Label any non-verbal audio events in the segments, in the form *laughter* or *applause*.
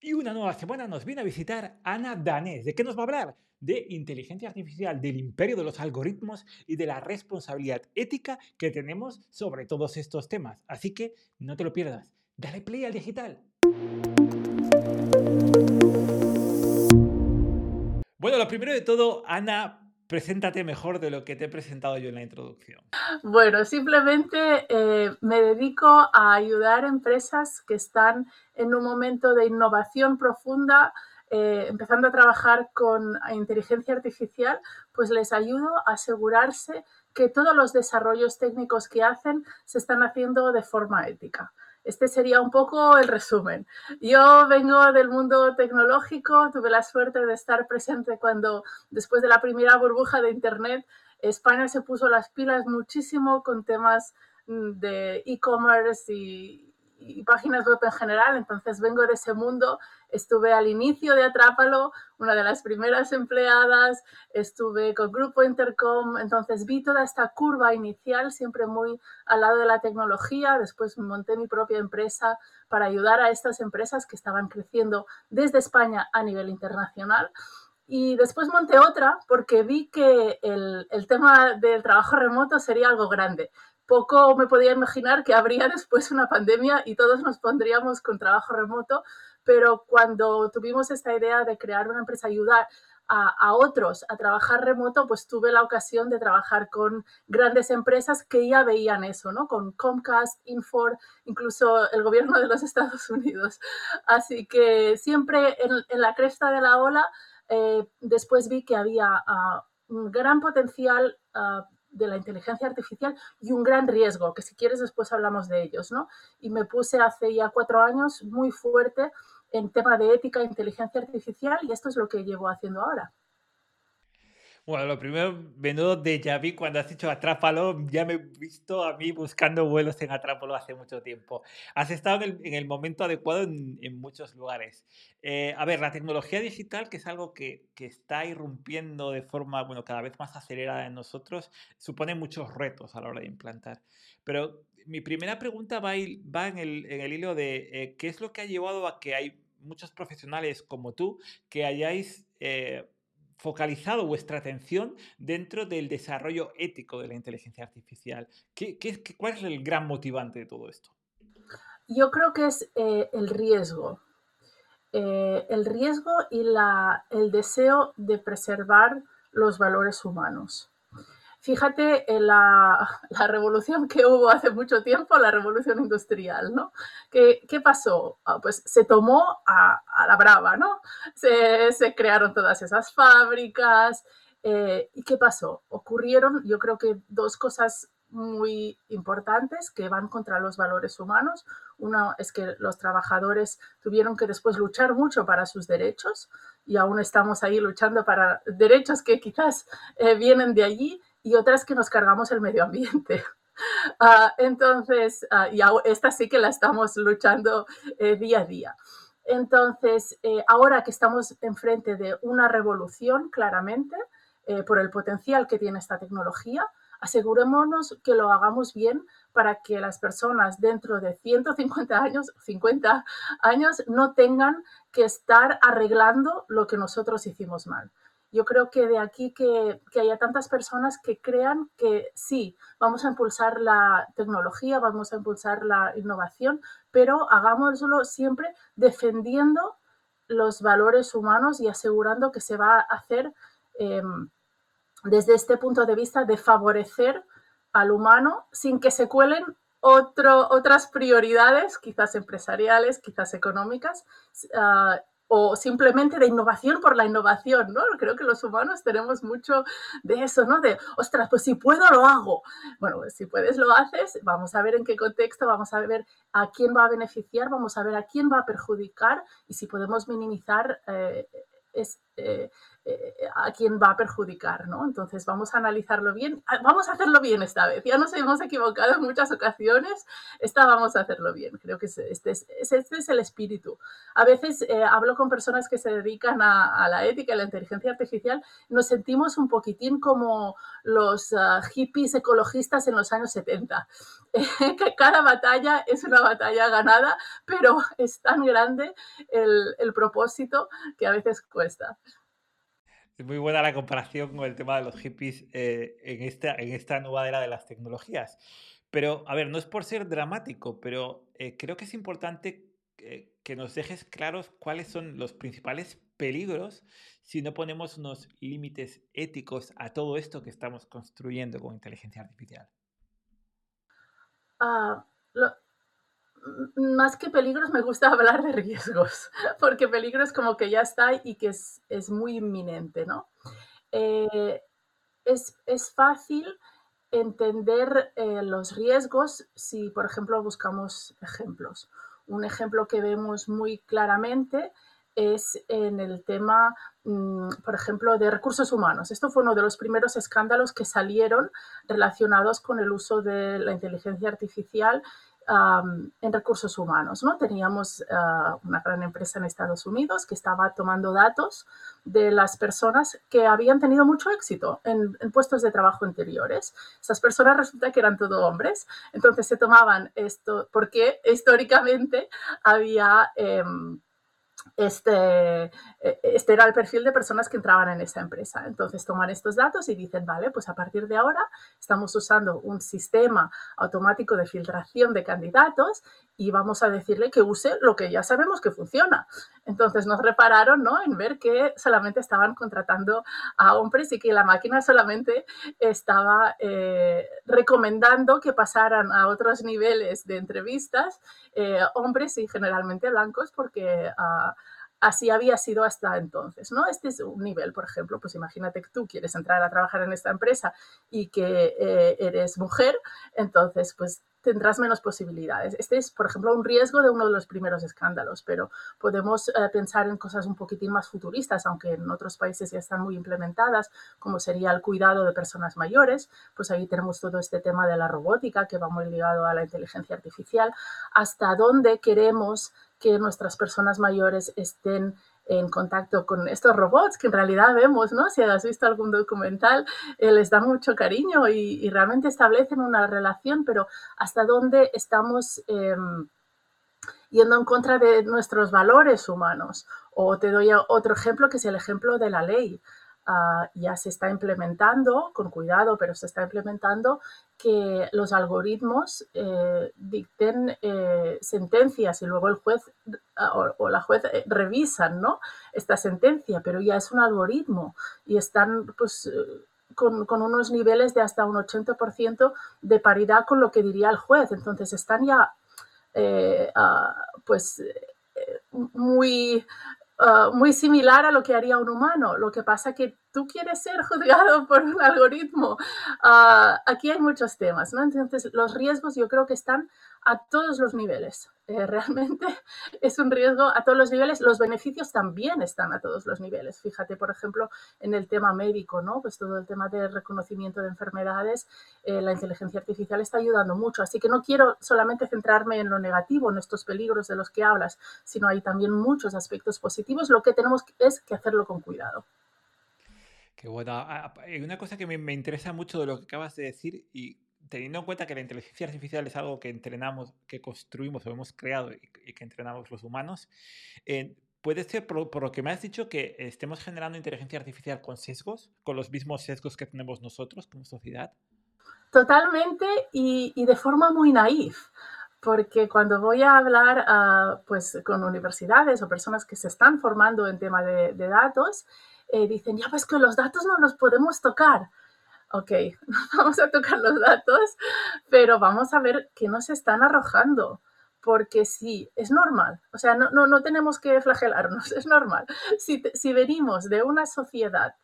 Y una nueva semana nos viene a visitar Ana Danés. ¿De qué nos va a hablar? De inteligencia artificial, del imperio de los algoritmos y de la responsabilidad ética que tenemos sobre todos estos temas. Así que no te lo pierdas. Dale play al digital. Bueno, lo primero de todo, Ana, preséntate mejor de lo que te he presentado yo en la introducción. Bueno, simplemente eh, me dedico a ayudar a empresas que están en un momento de innovación profunda, eh, empezando a trabajar con inteligencia artificial, pues les ayudo a asegurarse que todos los desarrollos técnicos que hacen se están haciendo de forma ética. Este sería un poco el resumen. Yo vengo del mundo tecnológico, tuve la suerte de estar presente cuando, después de la primera burbuja de Internet, España se puso las pilas muchísimo con temas mm, de e-commerce y, y páginas web en general, entonces vengo de ese mundo. Estuve al inicio de Atrápalo, una de las primeras empleadas, estuve con Grupo Intercom, entonces vi toda esta curva inicial, siempre muy al lado de la tecnología. Después monté mi propia empresa para ayudar a estas empresas que estaban creciendo desde España a nivel internacional. Y después monté otra porque vi que el, el tema del trabajo remoto sería algo grande poco me podía imaginar que habría *laughs* después una pandemia y todos nos pondríamos con trabajo remoto, pero cuando tuvimos esta idea de crear una empresa, ayudar a, otros a trabajar remoto, pues tuve la ocasión de trabajar con grandes empresas que ya veían eso, ¿no? Con Comcast, Infor, incluso el gobierno de los *laughs* Estados Unidos. Así que siempre en, la cresta de la ola, eh, después vi que había uh, un gran potencial uh, de la inteligencia artificial y un gran riesgo, que si quieres después hablamos de ellos, ¿no? Y me puse hace ya cuatro años muy fuerte en tema de ética e inteligencia artificial y esto es lo que llevo haciendo ahora. Bueno, lo primero, menudo de vu cuando has dicho Atrápalo, ya me he visto a mí buscando vuelos en Atrápalo hace mucho tiempo. Has estado en el, momento adecuado en, muchos lugares. Eh, a ver, la tecnología digital, que es algo que, que, está irrumpiendo de forma, bueno, cada vez más acelerada en nosotros, supone muchos retos a la hora de implantar. Pero mi primera pregunta va, va en, el, en, el, hilo de eh, qué es lo que ha llevado a que hay muchos profesionales como tú que hayáis... Eh, focalizado vuestra atención dentro del desarrollo ético de la inteligencia artificial. ¿Qué, qué, cuál es el gran motivante de todo esto? Yo creo que es eh, el riesgo. Eh, el riesgo y la, el deseo de preservar los valores humanos. Fíjate en *laughs* la, revolución que hubo hace mucho tiempo, la revolución industrial, ¿no? ¿Qué, pasó? Ah, pues se tomó a, la brava, ¿no? Se, crearon todas esas fábricas. Eh, ¿Y qué pasó? Ocurrieron, yo creo que dos cosas muy importantes que van contra los valores humanos. Uno es que los trabajadores tuvieron que después luchar mucho para sus derechos y aún estamos ahí luchando para derechos que quizás eh, vienen de allí y otras que nos cargamos el medio ambiente. Uh, *laughs* entonces, y esta sí que la estamos luchando eh, día a día. Entonces, eh, ahora que estamos enfrente de una revolución, claramente, eh, por el potencial que tiene esta tecnología, asegurémonos que lo hagamos bien para que las personas dentro de 150 años, 50 años, no tengan que estar arreglando lo que nosotros hicimos mal yo creo que de aquí que, haya tantas personas que crean que sí, vamos a impulsar la tecnología, vamos a impulsar la innovación, pero hagámoslo siempre defendiendo los valores humanos y asegurando que se va a hacer eh, desde este punto de vista de favorecer al humano sin que se cuelen otras prioridades, quizás empresariales, quizás económicas, uh, o simplemente de innovación por la innovación, ¿no? Creo que los humanos tenemos mucho de eso, ¿no? De, ostras, pues si puedo, lo hago. Bueno, pues si puedes, lo haces, vamos a ver en qué contexto, vamos a ver a quién va a beneficiar, vamos a ver a quién va a perjudicar y si podemos minimizar eh, eh, eh, a quién va a perjudicar, ¿no? Entonces vamos a analizarlo bien, ah, vamos a hacerlo bien esta vez, ya nos hemos equivocado en muchas ocasiones, esta vamos a hacerlo bien, creo que este es, este es el espíritu. A veces eh, hablo con personas que se dedican a, la ética y la inteligencia artificial, nos sentimos un poquitín como los ah, hippies ecologistas en los años 70, *laughs* que cada batalla es una batalla ganada, pero es tan grande el, el propósito que a veces cuesta. Es muy buena la comparación con el tema de los hippies eh, en, esta, en esta nueva era de las tecnologías. Pero, a ver, no es por ser dramático, pero eh, creo que es importante eh, que nos dejes claros cuáles son los principales peligros si no ponemos unos límites éticos a todo esto que estamos construyendo con inteligencia artificial. Ah, más que peligros, me gusta *laughs* hablar de riesgos, porque peligros como que ya está y que es, es muy inminente, ¿no? Eh, es, es, fácil entender eh, los riesgos si, por ejemplo, buscamos ejemplos. Un ejemplo que vemos muy claramente es en el tema, mm, por ejemplo, de recursos humanos. Esto fue uno de los primeros escándalos que salieron relacionados con el uso de la inteligencia artificial en recursos humanos. ¿no? Teníamos ah, una gran empresa en Estados Unidos que estaba tomando datos de las personas que habían tenido mucho éxito en, puestos de trabajo anteriores. Esas personas resulta que eran todo hombres, entonces se tomaban esto porque históricamente había... Em, este, e, este era el perfil de personas que entraban en esa empresa. Entonces toman estos datos y dicen, vale, pues a partir de ahora estamos usando un sistema automático de filtración de candidatos y vamos a decirle que use lo que ya sabemos que funciona. Entonces nos repararon ¿no? en ver que solamente estaban contratando a hombres y que la máquina solamente estaba eh, recomendando que pasaran a otros niveles de entrevistas eh, hombres y generalmente blancos porque... Uh, así había sido hasta entonces, ¿no? Este es un nivel, por ejemplo, pues imagínate que tú quieres entrar a trabajar en esta empresa y que eh, eres mujer, entonces pues tendrás menos posibilidades. Este es, por ejemplo, un riesgo de uno de los primeros escándalos, pero podemos eh, pensar en cosas un poquitín más futuristas, aunque en otros países ya están muy implementadas, como sería el cuidado de personas mayores, pues ahí tenemos todo este tema de la robótica que va muy ligado a la inteligencia artificial, hasta dónde queremos que nuestras personas mayores estén en contacto con estos robots que en realidad vemos, ¿no? Si has visto algún documental, eh, les da mucho cariño y, realmente establecen una relación, pero hasta dónde estamos em, yendo en contra de nuestros valores humanos. O te doy otro ejemplo que es el ejemplo de la ley. Ah, ya se está implementando, con cuidado, pero se está implementando que los algoritmos eh, dicten eh, sentencias y luego el juez ah, o, la juez eh, revisan ¿no? esta sentencia, pero ya es un algoritmo y están pues, con, unos niveles de hasta un 80% de paridad con lo que diría el juez. Entonces están ya ah, pues muy Ah, muy similar a lo que haría un humano. Lo que pasa que tú quieres ser *laughs* juzgado por un algoritmo. Ah, aquí hay muchos temas, ¿no? Entonces, los riesgos yo creo que están a todos los niveles. Eh, *laughs* realmente es un riesgo a todos los niveles. Los beneficios también están a todos los niveles. Fíjate, por ejemplo, en el tema médico, ¿no? Pues todo el tema de reconocimiento de enfermedades, eh, la inteligencia artificial está ayudando mucho. Así que no quiero solamente centrarme en lo negativo, en estos peligros de los que hablas, sino hay también muchos aspectos positivos. Lo que tenemos es que hacerlo con cuidado. Qué bueno. Una cosa que me, me interesa mucho de lo que acabas de decir y teniendo en cuenta que la inteligencia artificial es algo que entrenamos, que construimos o hemos creado y, que entrenamos los humanos, eh, puede ser por, lo que me has dicho que estemos generando inteligencia artificial con sesgos, con los mismos sesgos que tenemos nosotros como sociedad. Totalmente y, de forma muy naif. Porque cuando voy a hablar ah, pues, con universidades o personas que se están formando en tema de, datos, eh, dicen, ya pues que los datos no los podemos tocar ok, *laughs* vamos a tocar los datos, pero vamos a ver qué nos están arrojando. Porque sí, es normal. O sea, no, no, tenemos que flagelarnos, *laughs* es normal. Si, si venimos de una sociedad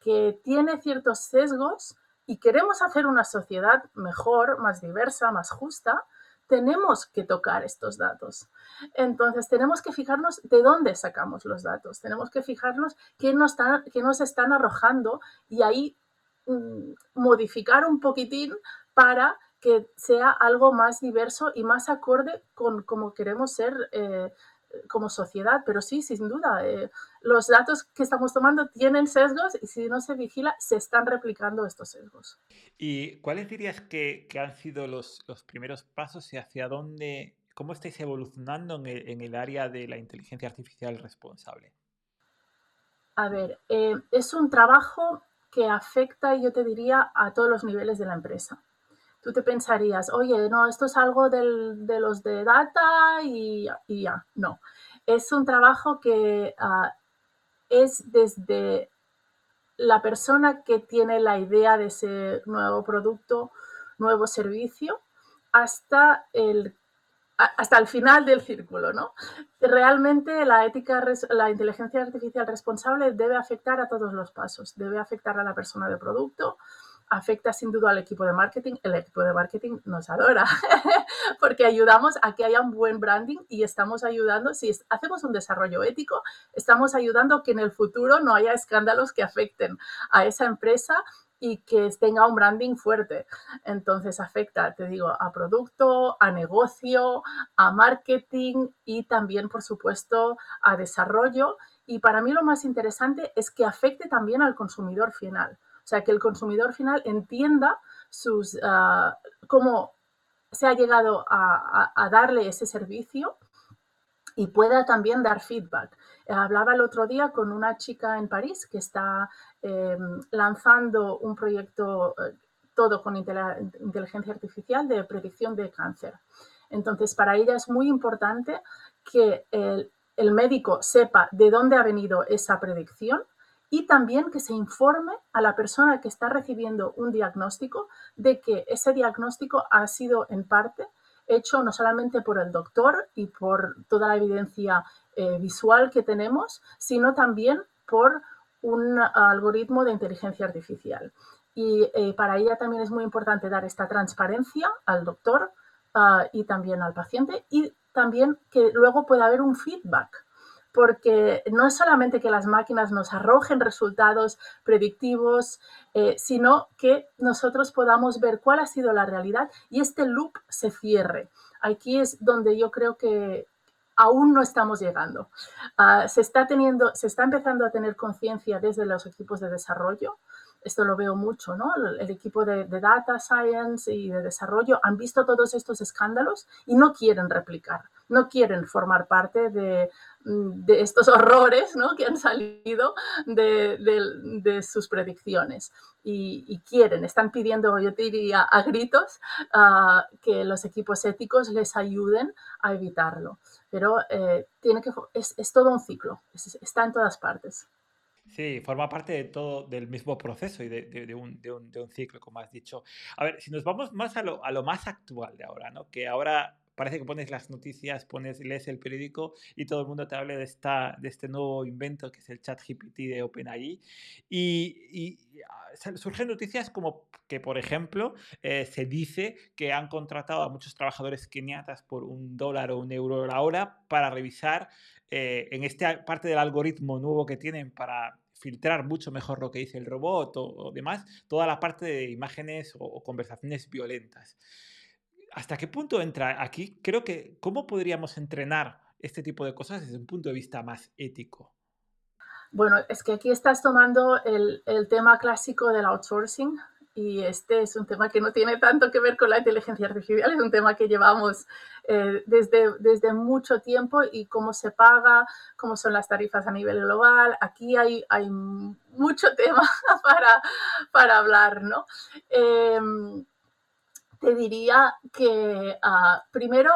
que tiene ciertos sesgos y queremos hacer una sociedad mejor, más diversa, más justa, tenemos que tocar estos datos. Entonces, tenemos que fijarnos de dónde sacamos los datos, tenemos que fijarnos qué nos están, qué nos están arrojando y ahí mm, modificar un poquitín para que sea algo más diverso y más acorde con cómo queremos ser eh, como sociedad. Pero sí, sin duda, eh, los datos que estamos tomando tienen sesgos y si no se vigila, se están replicando estos sesgos. ¿Y cuáles dirías que, han sido los, primeros pasos y hacia dónde, cómo estáis evolucionando en el, área de la inteligencia artificial responsable? A ver, eh, es un trabajo que afecta, yo te diría, a todos los niveles de la empresa tú te pensarías, oye, no, esto es algo de los de data y, ya. No, es un trabajo que ah, es desde la persona que tiene la idea de ese nuevo producto, nuevo servicio, hasta el hasta el final del círculo, ¿no? Realmente la ética, la inteligencia artificial responsable debe afectar a todos los pasos, debe afectar a la persona de producto, afecta sin duda al equipo de marketing. El equipo de marketing nos adora *laughs* porque ayudamos a que haya un buen branding y estamos ayudando, si hacemos un desarrollo ético, estamos ayudando a que en el futuro no haya escándalos que afecten a esa empresa y que tenga un branding fuerte. Entonces afecta, te digo, a producto, a negocio, a marketing y también, por supuesto, a desarrollo. Y para mí lo más interesante es que afecte también al consumidor final. Sea, que el consumidor final entienda sus, ah, cómo se ha llegado a, darle ese servicio y pueda también dar feedback. Hablaba el otro día con una chica en París que está em, lanzando un proyecto eh, todo con inteligencia artificial de predicción de cáncer. Entonces, para ella es muy importante que el médico sepa de dónde ha venido esa predicción y también que se informe a la persona que está recibiendo un diagnóstico de que ese diagnóstico ha sido en parte hecho no solamente por el doctor y por toda la evidencia eh, visual que tenemos, sino también por un algoritmo de inteligencia artificial. Y eh, para ella también es muy importante dar esta transparencia al doctor ah, y también al paciente y también que luego pueda haber un feedback porque no es solamente que las máquinas nos arrojen resultados predictivos, eh, sino que nosotros podamos ver cuál ha sido la realidad y este loop se cierre. Aquí es donde yo creo que aún no estamos llegando. Ah, se, está teniendo, se está empezando a tener conciencia desde los equipos de desarrollo. Esto lo veo mucho, ¿no? El, equipo de, de, data science y de desarrollo han visto todos estos escándalos y no quieren replicar, no quieren formar parte de Mm, de estos horrores ¿no? que han salido de, sus predicciones. Y, quieren, están pidiendo, yo diría, a gritos que los equipos éticos les ayuden a evitarlo. Pero eh, tiene que, es, todo un ciclo, está en todas partes. Sí, forma parte de todo, del mismo proceso y de, un, ciclo, como has dicho. A ver, si nos vamos más a lo, a lo más actual de ahora, ¿no? Que ahora parece que pones las noticias, pones, lees el periódico y todo el mundo te habla de, esta, de este nuevo invento que es el chat GPT de OpenAI. Y, y ah, surgen noticias como que, por ejemplo, eh, se dice que han contratado a muchos trabajadores keniatas por un dólar o un euro la hora para revisar eh, en esta parte del algoritmo nuevo que tienen para filtrar mucho mejor lo que dice el robot o, demás, toda la parte de imágenes o conversaciones violentas. ¿Hasta qué punto entra aquí? Creo que, ¿cómo podríamos entrenar este tipo de cosas desde un punto de vista más ético? Bueno, es que aquí estás tomando el, tema clásico del outsourcing y este es un tema que no tiene tanto que ver con la inteligencia artificial, es un tema que llevamos eh, desde, mucho tiempo y cómo se paga, cómo son las tarifas a nivel global. Aquí hay, mucho *laughs* tema para, para hablar, ¿no? Em, te diría que ah, primero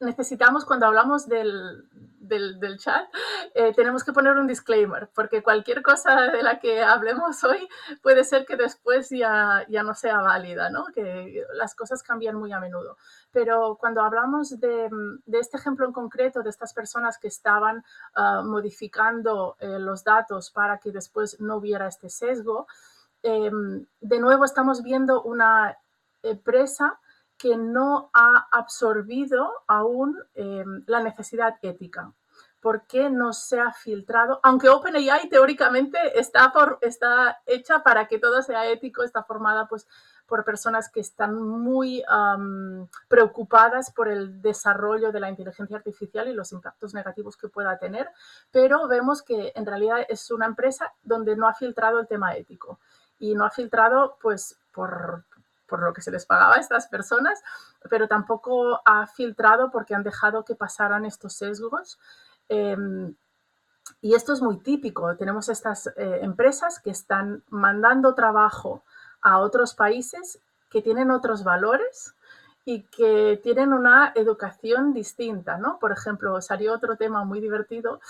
necesitamos, cuando hablamos del, chat, eh, tenemos que poner un disclaimer, porque cualquier cosa de la que hablemos hoy puede ser que después ya, ya no sea válida, ¿no? que las cosas cambian muy a menudo. Pero cuando hablamos de, este ejemplo en concreto, de estas personas que estaban ah, modificando eh, los datos para que después no hubiera este sesgo, em, de nuevo estamos viendo una empresa que no ha absorbido aún em, la necesidad ética. ¿Por qué no se ha filtrado? Aunque OpenAI teóricamente está, está hecha para que todo sea ético, está formada pues, por personas que están muy preocupadas por el desarrollo de la inteligencia artificial y los impactos negativos que pueda tener, pero vemos que en realidad es una empresa donde no ha filtrado el tema ético y no ha filtrado pues por, por lo que se les pagaba a estas personas, pero tampoco ha filtrado porque han dejado que pasaran estos sesgos. Em, y esto es muy típico. Tenemos estas eh, empresas que están mandando trabajo a otros países que tienen otros valores y que tienen una educación distinta, ¿no? Por ejemplo, salió otro tema muy divertido,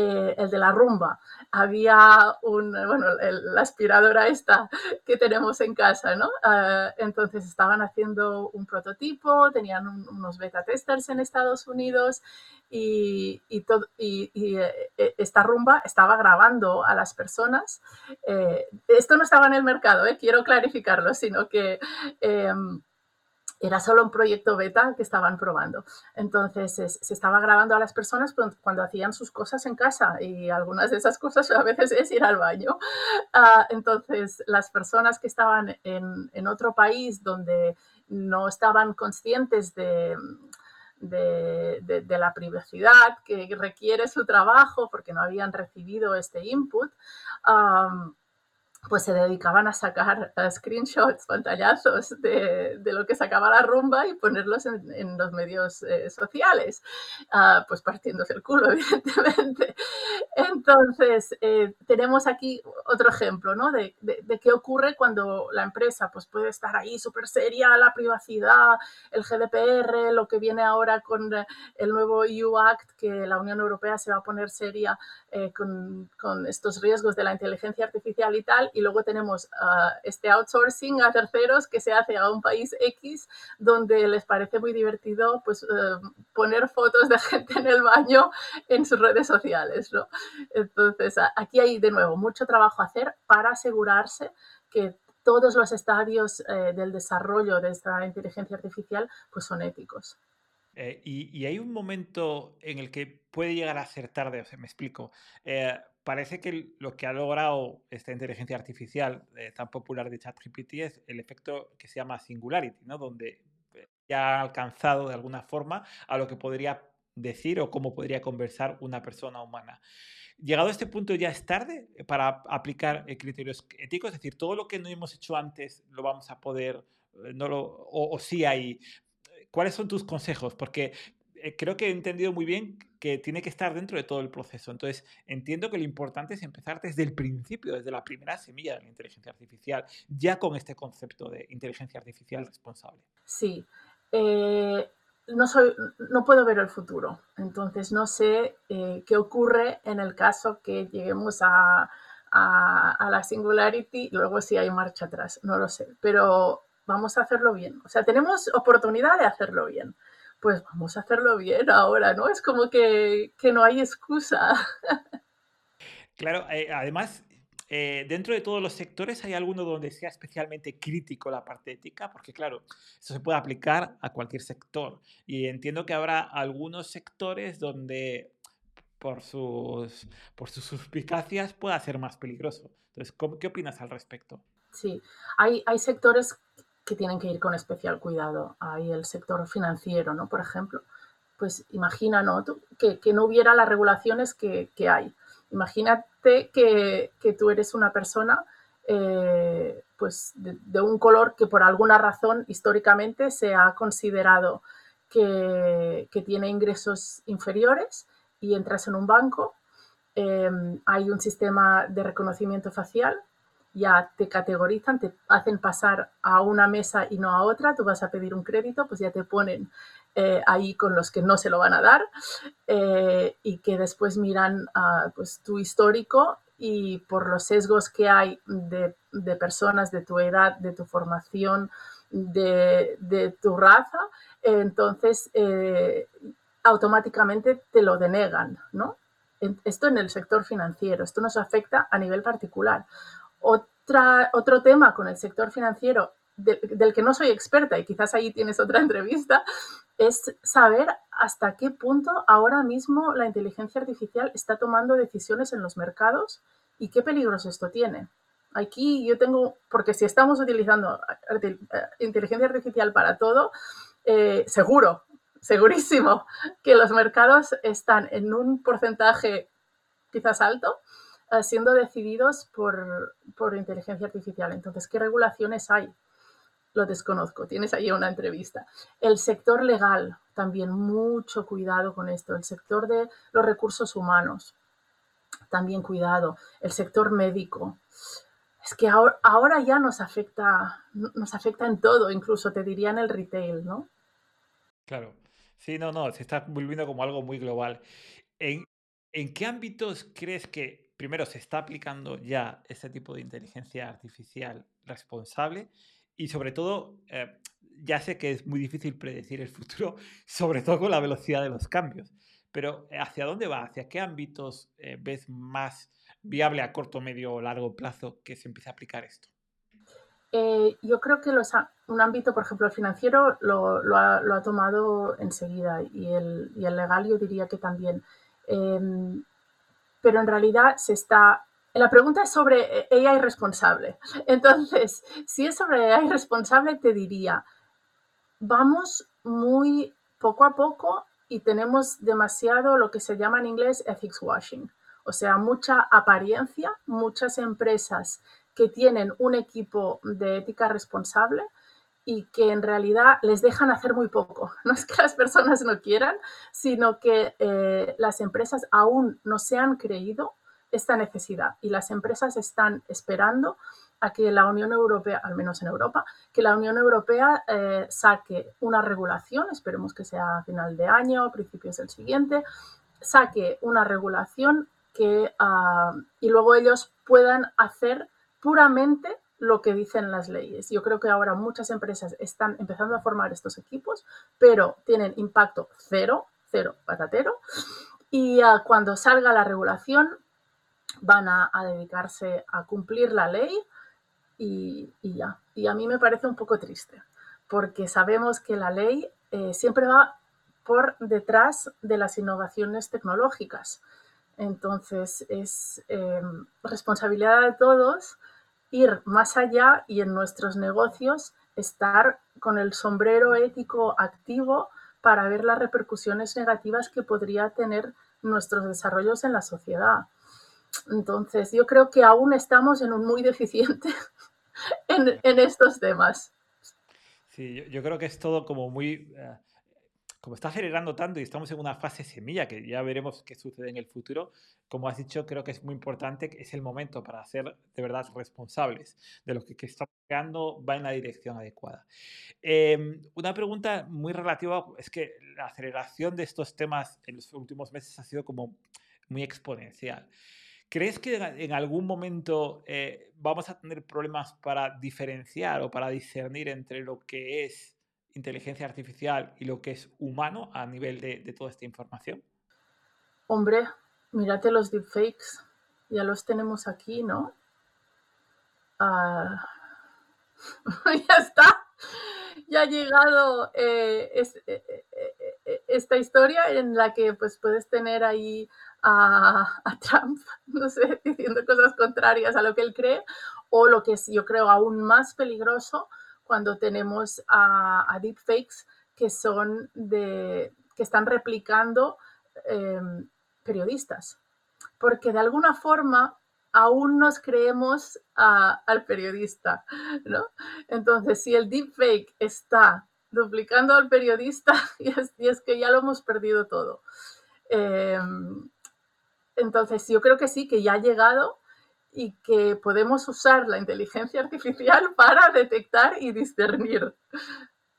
eh, el de la rumba. Había un, bueno, la aspiradora esta que tenemos en casa, ¿no? Ah, entonces estaban haciendo un prototipo, tenían unos beta testers en Estados Unidos y, y, y, eh, esta rumba estaba grabando a las personas. Eh, esto no estaba en el mercado, quiero clarificarlo, sino que em, era solo un proyecto beta que estaban probando. Entonces se, estaba grabando a las personas cuando, hacían sus cosas en casa y algunas de esas cosas a veces es ir al baño. Ah, entonces las personas que estaban en, otro país donde no estaban conscientes de, de, la privacidad que requiere su trabajo porque no habían recibido este input, pues se dedicaban a sacar eh, screenshots, pantallazos de, de, lo que sacaba la rumba y ponerlos en, en los medios eh, sociales, uh, pues partiéndose el culo, *laughs* evidentemente. Entonces, eh, tenemos aquí otro ejemplo, ¿no? De, de, qué ocurre cuando la empresa pues, puede estar ahí súper seria, la privacidad, el GDPR, lo que viene ahora con el nuevo EU Act, que la Unión Europea se va a poner seria eh, con, con estos riesgos de la inteligencia artificial y tal, y luego tenemos uh, este outsourcing a terceros que se hace a un país X donde les parece muy divertido pues uh, poner fotos de *laughs* gente en el baño en sus redes sociales, ¿no? Entonces, aquí hay de nuevo mucho trabajo a hacer para asegurarse que todos los estadios eh, del desarrollo de esta inteligencia artificial pues son éticos. Eh, y, hay un momento en el que puede llegar a ser tarde, o sea, me explico. Eh, parece que lo que ha logrado esta inteligencia artificial eh, tan popular de ChatGPT es el efecto que se llama singularity, ¿no? Donde ya ha alcanzado de alguna forma a lo que podría decir o cómo podría conversar una persona humana. Llegado a este punto ya es tarde para aplicar criterios éticos, es decir, todo lo que no hemos hecho antes lo vamos a poder, no lo, o sí hay. ¿Cuáles son tus consejos? Porque eh, creo que he entendido muy bien que tiene que estar dentro de todo el proceso. Entonces, entiendo que lo importante es empezar desde el principio, desde la primera semilla de la inteligencia artificial, ya con este concepto de inteligencia artificial responsable. Sí. Eh, no, soy, no puedo ver el futuro, entonces no sé eh, qué ocurre en el caso que lleguemos a, a, a la singularity, luego si hay marcha atrás, no lo sé, pero vamos a hacerlo bien. O sea, tenemos oportunidad de hacerlo bien pues vamos a hacerlo bien ahora, ¿no? Es como que, que no hay excusa. Claro, eh, además, eh, dentro de todos los sectores hay alguno donde sea especialmente crítico la parte ética, porque claro, eso se puede aplicar a cualquier sector. Y entiendo que habrá algunos sectores donde por sus, por sus suspicacias pueda ser más peligroso. Entonces, ¿qué opinas al respecto? Sí, hay, hay sectores que tienen que ir con especial cuidado. Hay el sector financiero, ¿no? Por ejemplo, pues imagina, ¿no? que, que, no hubiera las regulaciones que, que hay. Imagínate que, que, tú eres una persona eh, pues de, un color que por alguna razón históricamente se ha considerado que, que tiene ingresos inferiores y entras en un banco, eh, hay un sistema de reconocimiento facial ya te categorizan, te hacen pasar a una mesa y no a otra, tú vas a pedir un crédito, pues ya te ponen eh, ahí con los que no se lo van a dar eh, y que después miran uh, pues, tu histórico y por los sesgos que hay de, de personas de tu edad, de tu formación, de, de tu raza, eh, entonces automáticamente te lo denegan, ¿no? Esto en el sector financiero, esto nos afecta a nivel particular. Otra, otro tema con el sector financiero del que no soy experta, y quizás ahí tienes otra *laughs* entrevista, es saber hasta qué punto ahora mismo la inteligencia artificial está tomando decisiones en los mercados y qué peligros esto tiene. Aquí yo tengo, porque si estamos utilizando eh, inteligencia artificial para todo, eh, seguro, segurísimo que los mercados están en un porcentaje quizás alto eh, siendo decididos por, por inteligencia artificial. Entonces, ¿qué regulaciones hay? Lo desconozco, tienes ahí una entrevista. El sector legal, también mucho cuidado con esto. El sector de los recursos humanos, también cuidado. El sector médico. Es que ahora, ahora ya nos afecta, nos afecta en todo, incluso te diría en el retail, ¿no? Claro. Sí, no, no, se está volviendo como algo muy global. ¿En, en qué ámbitos crees que primero se está aplicando ya este tipo de inteligencia artificial responsable? Y sobre todo, eh, ya sé que es muy difícil predecir el futuro, *laughs* sobre todo con la velocidad de los cambios, pero ¿hacia dónde va? ¿Hacia qué ámbitos eh, ves más viable a corto, medio o largo plazo que se empiece a aplicar esto? Eh, yo creo que un ámbito, por ejemplo, el financiero lo, ha, tomado enseguida y el, legal yo diría que también. Em, pero en realidad se está... La pregunta es sobre AI responsable. *laughs* Entonces, si es sobre AI responsable, te diría, vamos muy poco a poco y tenemos demasiado lo que se llama en inglés ethics washing. O sea, mucha apariencia, muchas empresas que tienen un equipo de ética responsable y que en realidad les dejan hacer muy poco. *laughs* No es que las personas no quieran, sino que eh, las empresas aún no se han creído esta necesidad y las empresas están esperando a que la Unión Europea, al menos en Europa, que la Unión Europea eh, saque una regulación, esperemos que sea a final de año, principios del siguiente, saque una regulación que, ah, y luego ellos puedan hacer puramente lo que dicen las leyes. Yo creo que ahora muchas empresas están empezando a formar estos equipos, pero tienen impacto cero, cero patatero. Y uh, cuando salga la regulación, van a, dedicarse a cumplir la ley y, ya. Y a mí me parece un poco triste, porque sabemos que la ley eh, siempre va por detrás de las innovaciones tecnológicas. Entonces, es eh, responsabilidad de todos ir más allá y en nuestros negocios estar con el sombrero ético activo para ver las repercusiones negativas que podría tener nuestros desarrollos en la sociedad. Entonces, yo creo que aún estamos en un muy deficiente *laughs* en, estos temas. Sí, yo, creo que es todo como muy... Eh, como está acelerando tanto y estamos en una fase semilla que ya veremos qué sucede en el futuro, como has dicho, creo que es muy importante, es el momento para ser de verdad responsables de lo que, que estamos creando va en la dirección adecuada. Em, una pregunta muy relativa es que la aceleración de estos temas en los últimos meses ha sido como muy exponencial. ¿Crees que en algún momento eh, vamos a tener problemas para diferenciar o para discernir entre lo que es inteligencia artificial y lo que es humano a nivel de, toda esta información? Hombre, mírate los deepfakes, ya los tenemos aquí, ¿no? Ah, *laughs* ya está, ya ha llegado eh, eh, eh, esta historia en la que pues puedes tener ahí a, a, Trump, *laughs* no sé, diciendo cosas contrarias a lo que él cree, o lo que es, yo creo, aún más peligroso, cuando tenemos a, deepfakes que son de que están replicando em, periodistas. Porque de alguna forma aún nos creemos al periodista, ¿no? Entonces, si el deepfake está duplicando al periodista, *laughs* y es, que ya lo hemos perdido todo. Em, entonces, yo creo que sí, que ya ha llegado y que podemos usar la inteligencia artificial *laughs* para detectar y discernir.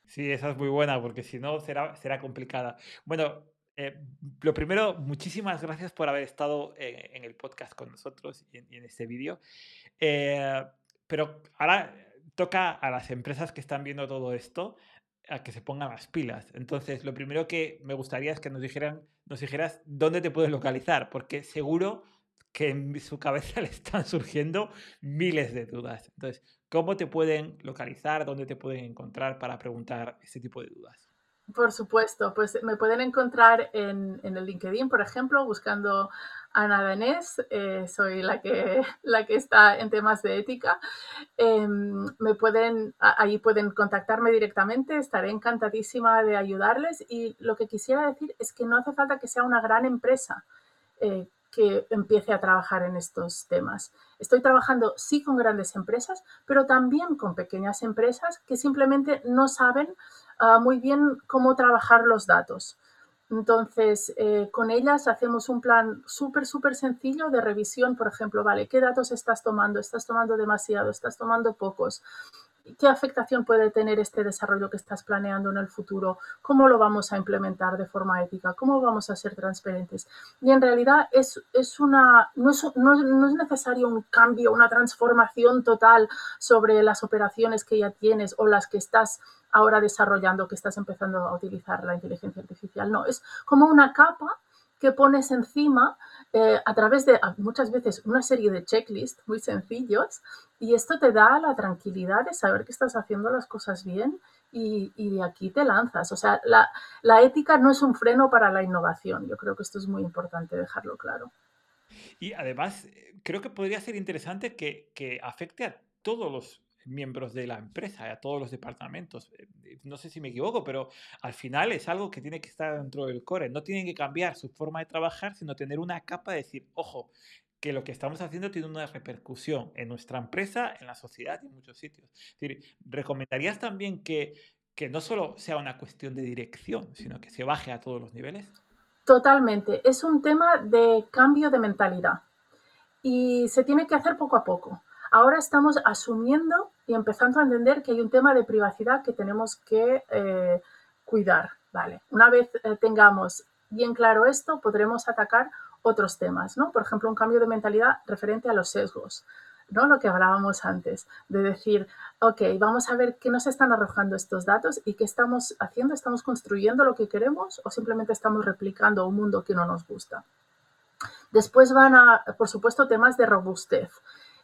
Sí, esa es muy buena, porque si no será, será complicada. Bueno, eh, lo primero, muchísimas gracias por haber estado en, el podcast con nosotros y en, este vídeo. Eh, pero ahora toca a las empresas que están viendo todo esto a que se pongan las pilas. Entonces, lo primero que me gustaría es que nos dijeran, nos dijeras dónde te puedes localizar, porque seguro que en su cabeza *laughs* le están surgiendo miles de dudas. Entonces, ¿cómo te pueden localizar? ¿Dónde te pueden encontrar para preguntar este tipo de dudas? Por supuesto, pues me pueden encontrar en, el LinkedIn, por ejemplo, buscando Ana Danés, eh, soy la que, la que está en temas de ética. Em, me pueden, ahí pueden contactarme directamente, estaré encantadísima de ayudarles y lo que quisiera decir es que no hace falta que sea una gran empresa. Eh, que empiece a trabajar en estos temas. Estoy trabajando sí con grandes empresas, pero también con pequeñas empresas que simplemente no saben ah, muy bien cómo trabajar los datos. Entonces, eh, con ellas hacemos un plan súper, súper sencillo de revisión, por ejemplo, vale, ¿qué datos estás tomando? ¿Estás tomando demasiado? ¿Estás tomando pocos? ¿Qué afectación puede tener este desarrollo que estás planeando en el futuro? ¿Cómo lo vamos a implementar de forma ética? ¿Cómo vamos a ser transparentes? Y en realidad es, es una, no, es, no, es necesario un cambio, una transformación total sobre las operaciones que ya tienes o las que estás ahora desarrollando, que estás empezando a utilizar la inteligencia artificial. No, es como una capa que pones encima eh, a través de muchas veces una serie de checklists muy sencillos y esto te da la tranquilidad de saber que estás haciendo las cosas bien y, de aquí te lanzas. O sea, la, ética no es un freno para la innovación. Yo creo que esto es muy importante dejarlo claro. Y además, eh, creo que podría ser interesante que, que afecte a todos los miembros de la empresa, a todos los departamentos. Eh, eh, no sé si me equivoco, pero al final es algo que tiene que estar dentro del core. No tienen que cambiar su forma de trabajar, sino tener una capa de decir, ojo, que lo que estamos haciendo tiene una repercusión en nuestra empresa, en la sociedad y en muchos sitios. Decir, ¿recomendarías también que, que no solo sea una cuestión de dirección, sino que se baje a todos los niveles? Totalmente. Es un tema de cambio de mentalidad y se tiene que hacer poco a poco. Ahora estamos asumiendo y empezando a entender que hay un tema de privacidad que tenemos que eh, cuidar. Vale. Una vez eh, tengamos bien claro esto, podremos atacar otros temas, ¿no? Por ejemplo, un cambio de mentalidad referente a los sesgos, ¿no? Lo que hablábamos antes, de decir, ok, vamos a ver qué nos están arrojando estos datos y qué estamos haciendo, estamos construyendo lo que queremos o simplemente estamos replicando un mundo que no nos gusta. Después van a, por supuesto, temas de robustez.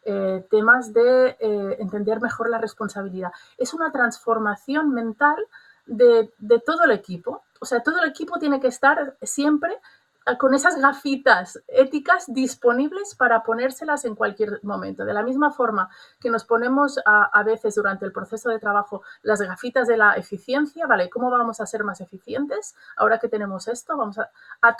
Eh, temas de eh, entender mejor la responsabilidad. Es una transformación mental de, de, todo el equipo. O sea, todo el equipo tiene que estar siempre con esas gafitas éticas disponibles para ponérselas en cualquier momento. De la misma forma que nos ponemos a, veces durante el proceso de trabajo las gafitas de la eficiencia, ¿vale? ¿Cómo vamos a ser más eficientes? Ahora que tenemos esto, vamos a, a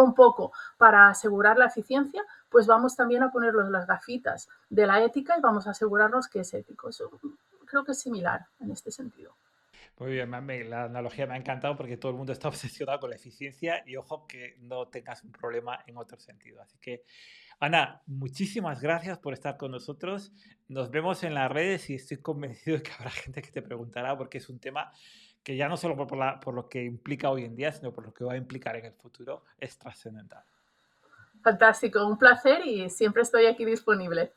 un poco para asegurar la eficiencia, pues vamos también a ponerlos las gafitas de la ética y vamos a asegurarnos que es ético. creo que es similar en este sentido. Muy bien, la analogía me ha encantado porque todo el mundo está *laughs* obsesionado con la eficiencia y ojo que no tengas un problema en otro sentido. Así que, Ana, muchísimas gracias por estar con nosotros. Nos vemos en las redes y estoy convencido de que habrá gente que te preguntará porque es un tema que ya no solo por, por lo que implica hoy en día, sino por lo que va a implicar en el futuro, es trascendental. Fantástico, un placer y siempre estoy aquí disponible.